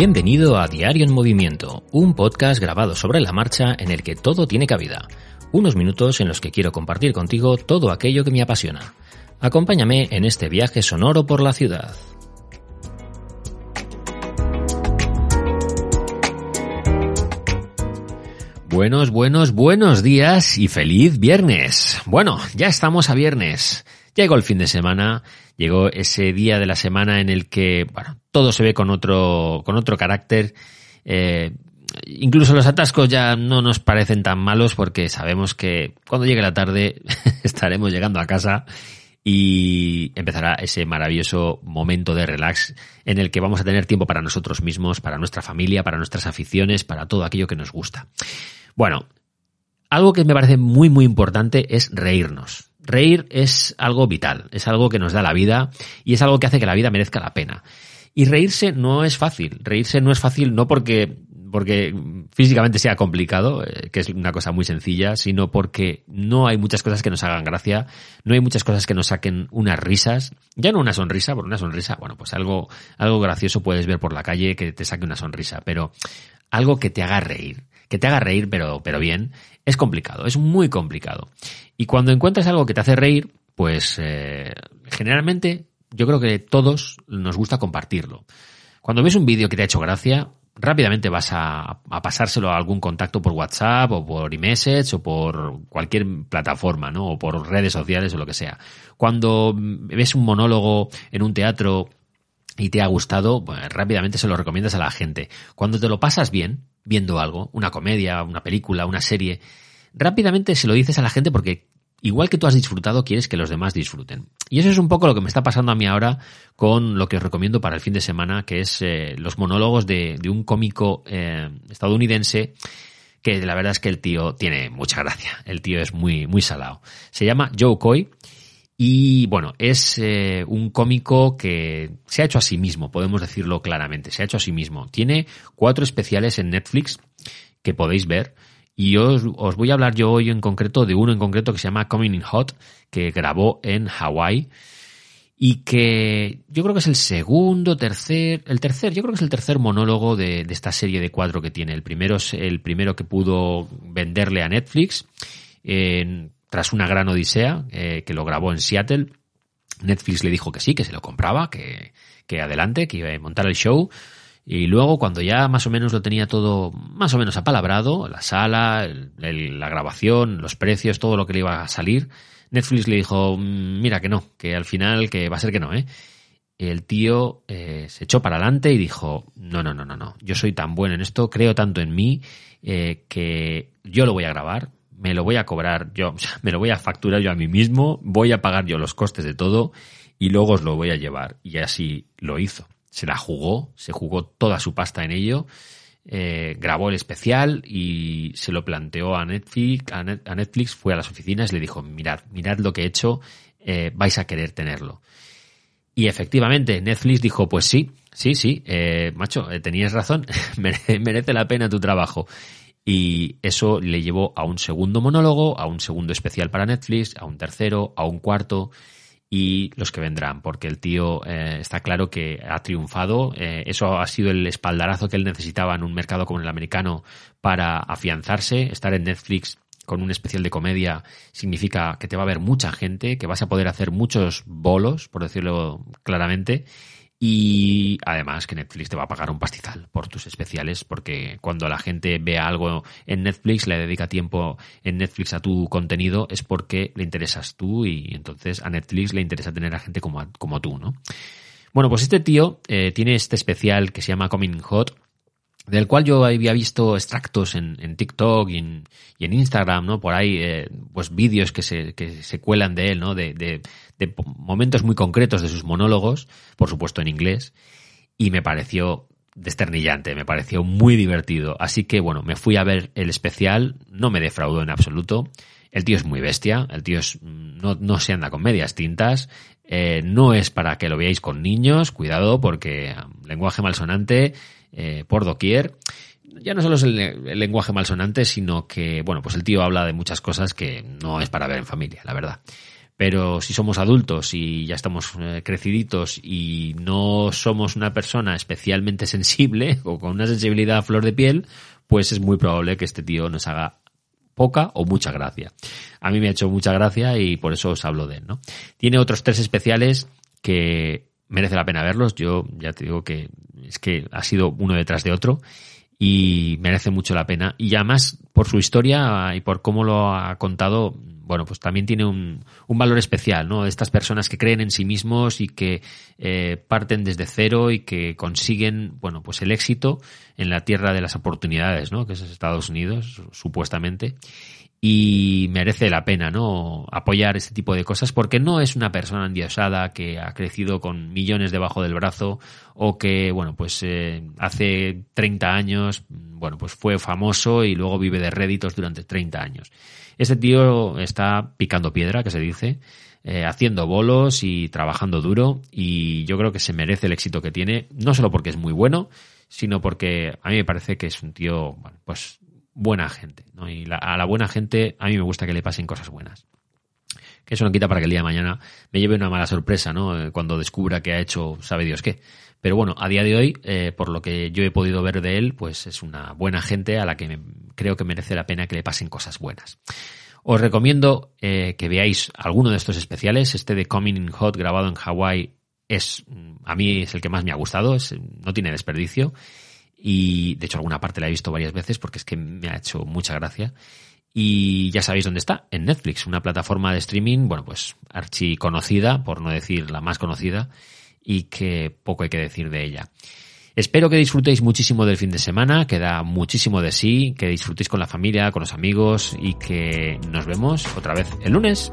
Bienvenido a Diario en Movimiento, un podcast grabado sobre la marcha en el que todo tiene cabida. Unos minutos en los que quiero compartir contigo todo aquello que me apasiona. Acompáñame en este viaje sonoro por la ciudad. Buenos, buenos, buenos días y feliz viernes. Bueno, ya estamos a viernes. Llegó el fin de semana, llegó ese día de la semana en el que, bueno, todo se ve con otro, con otro carácter. Eh, incluso los atascos ya no nos parecen tan malos porque sabemos que cuando llegue la tarde estaremos llegando a casa y empezará ese maravilloso momento de relax en el que vamos a tener tiempo para nosotros mismos, para nuestra familia, para nuestras aficiones, para todo aquello que nos gusta. Bueno, algo que me parece muy muy importante es reírnos. Reír es algo vital, es algo que nos da la vida y es algo que hace que la vida merezca la pena. Y reírse no es fácil. Reírse no es fácil no porque porque físicamente sea complicado, eh, que es una cosa muy sencilla, sino porque no hay muchas cosas que nos hagan gracia, no hay muchas cosas que nos saquen unas risas, ya no una sonrisa, por una sonrisa, bueno, pues algo, algo gracioso puedes ver por la calle que te saque una sonrisa, pero algo que te haga reír, que te haga reír pero, pero bien, es complicado, es muy complicado. Y cuando encuentras algo que te hace reír, pues eh, generalmente yo creo que todos nos gusta compartirlo. Cuando ves un vídeo que te ha hecho gracia, rápidamente vas a, pasárselo a algún contacto por WhatsApp o por iMessage o por cualquier plataforma, ¿no? O por redes sociales o lo que sea. Cuando ves un monólogo en un teatro y te ha gustado, pues, rápidamente se lo recomiendas a la gente. Cuando te lo pasas bien, viendo algo, una comedia, una película, una serie, rápidamente se lo dices a la gente porque igual que tú has disfrutado, quieres que los demás disfruten. Y eso es un poco lo que me está pasando a mí ahora con lo que os recomiendo para el fin de semana, que es eh, los monólogos de, un cómico eh, estadounidense que la verdad es que el tío tiene mucha gracia. El tío es muy, muy salado. Se llama Joe Coy. Y bueno, es eh, un cómico que se ha hecho a sí mismo, podemos decirlo claramente, se ha hecho a sí mismo. Tiene cuatro especiales en Netflix que podéis ver. Y os, os, voy a hablar yo hoy en concreto de uno en concreto que se llama Coming in Hot, que grabó en Hawái y que yo creo que es el segundo, tercer, el tercer, yo creo que es el tercer monólogo de, de esta serie de cuatro que tiene. El primero es el primero que pudo venderle a Netflix tras una gran odisea eh, que lo grabó en Seattle. Netflix le dijo que sí, que se lo compraba, que, que adelante, que iba a montar el show. Y luego, cuando ya más o menos lo tenía todo más o menos apalabrado, la sala, la grabación, los precios, todo lo que le iba a salir, Netflix le dijo, mm, mira que no, que al final que va a ser que no, ¿eh? El tío eh, se echó para adelante y dijo, no, no, no, no, no, yo soy tan bueno en esto, creo tanto en mí, eh, que yo lo voy a grabar, me lo voy a cobrar yo, me lo voy a facturar yo a mí mismo, voy a pagar yo los costes de todo y luego os lo voy a llevar. Y así lo hizo se la jugó, se jugó toda su pasta en ello, eh, grabó el especial y se lo planteó a Netflix, a, Netflix, fue a las oficinas y le dijo, mirad, mirad lo que he hecho, eh, vais a querer tenerlo. Y efectivamente, Netflix dijo, pues sí, sí, sí, eh, macho, tenías razón, merece la pena tu trabajo. Y eso le llevó a un segundo monólogo, a un segundo especial para Netflix, a un tercero, a un cuarto y los que vendrán, porque el tío eh, está claro que ha triunfado. Eh, eso ha sido el espaldarazo que él necesitaba en un mercado como el americano para afianzarse. Estar en Netflix con un especial de comedia significa que te va a ver mucha gente, que vas a poder hacer muchos bolos, por decirlo claramente, y además que Netflix te va a pagar un pastizal por tus especiales, porque cuando la gente vea algo en Netflix, le dedica tiempo en Netflix a tu contenido, es porque le interesas tú y entonces a Netflix le interesa tener a gente como, como tú, ¿no? Bueno, pues este tío eh, tiene este especial que se llama Coming Hot, del cual yo había visto extractos en, en TikTok y en, Instagram, ¿no? Por ahí, eh, pues vídeos que se, que se cuelan de él, ¿no? De, de, momentos muy concretos de sus monólogos, por supuesto en inglés, y me pareció desternillante, me pareció muy divertido. Así que, bueno, me fui a ver el especial, no me defraudó en absoluto. El tío es muy bestia, el tío es, no, no se anda con medias tintas, eh, no es para que lo veáis con niños, cuidado porque lenguaje malsonante eh, por doquier. Ya no solo es el, lenguaje malsonante, sino que, bueno, pues el tío habla de muchas cosas que no es para ver en familia, la verdad. Pero si somos adultos y ya estamos eh, creciditos y no somos una persona especialmente sensible o con una sensibilidad a flor de piel, pues es muy probable que este tío nos haga poca o mucha gracia. A mí me ha hecho mucha gracia y por eso os hablo de él, ¿no? Tiene otros tres especiales que merece la pena verlos. Yo ya te digo que es que ha sido uno detrás de otro y merece mucho la pena. Y además, por su historia y por cómo lo ha contado, bueno, pues también tiene un, un valor especial, ¿no? Estas personas que creen en sí mismos y que eh, parten desde cero y que consiguen, bueno, pues el éxito en la tierra de las oportunidades, ¿no? Que es Estados Unidos, supuestamente y merece la pena, ¿no? Apoyar este tipo de cosas porque no es una persona endiosada que ha crecido con millones debajo del brazo o que, bueno, pues eh, hace 30 años, bueno, pues fue famoso y luego vive de réditos durante 30 años. Este tío está picando piedra, que se dice, eh, haciendo bolos y trabajando duro y yo creo que se merece el éxito que tiene, no solo porque es muy bueno, sino porque a mí me parece que es un tío, bueno, pues buena gente. ¿no? Y a la buena gente a mí me gusta que le pasen cosas buenas. Que eso no quita para que el día de mañana me lleve una mala sorpresa, ¿no? Eh, cuando descubra que ha hecho sabe Dios qué. Pero bueno, a día de hoy, eh, por lo que yo he podido ver de él, pues es una buena gente a la que creo que merece la pena que le pasen cosas buenas. Os recomiendo eh, que veáis alguno de estos especiales. Este de Coming in Hot grabado en Hawái es, a mí es el que más me ha gustado, no tiene desperdicio y de hecho alguna parte la he visto varias veces porque es que me ha hecho mucha gracia. Y ya sabéis dónde está, en Netflix, una plataforma de streaming, bueno, pues archi conocida, por no decir la más conocida, y que poco hay que decir de ella. Espero que disfrutéis muchísimo del fin de semana, que da muchísimo de sí, que disfrutéis con la familia, con los amigos y que nos vemos otra vez el lunes.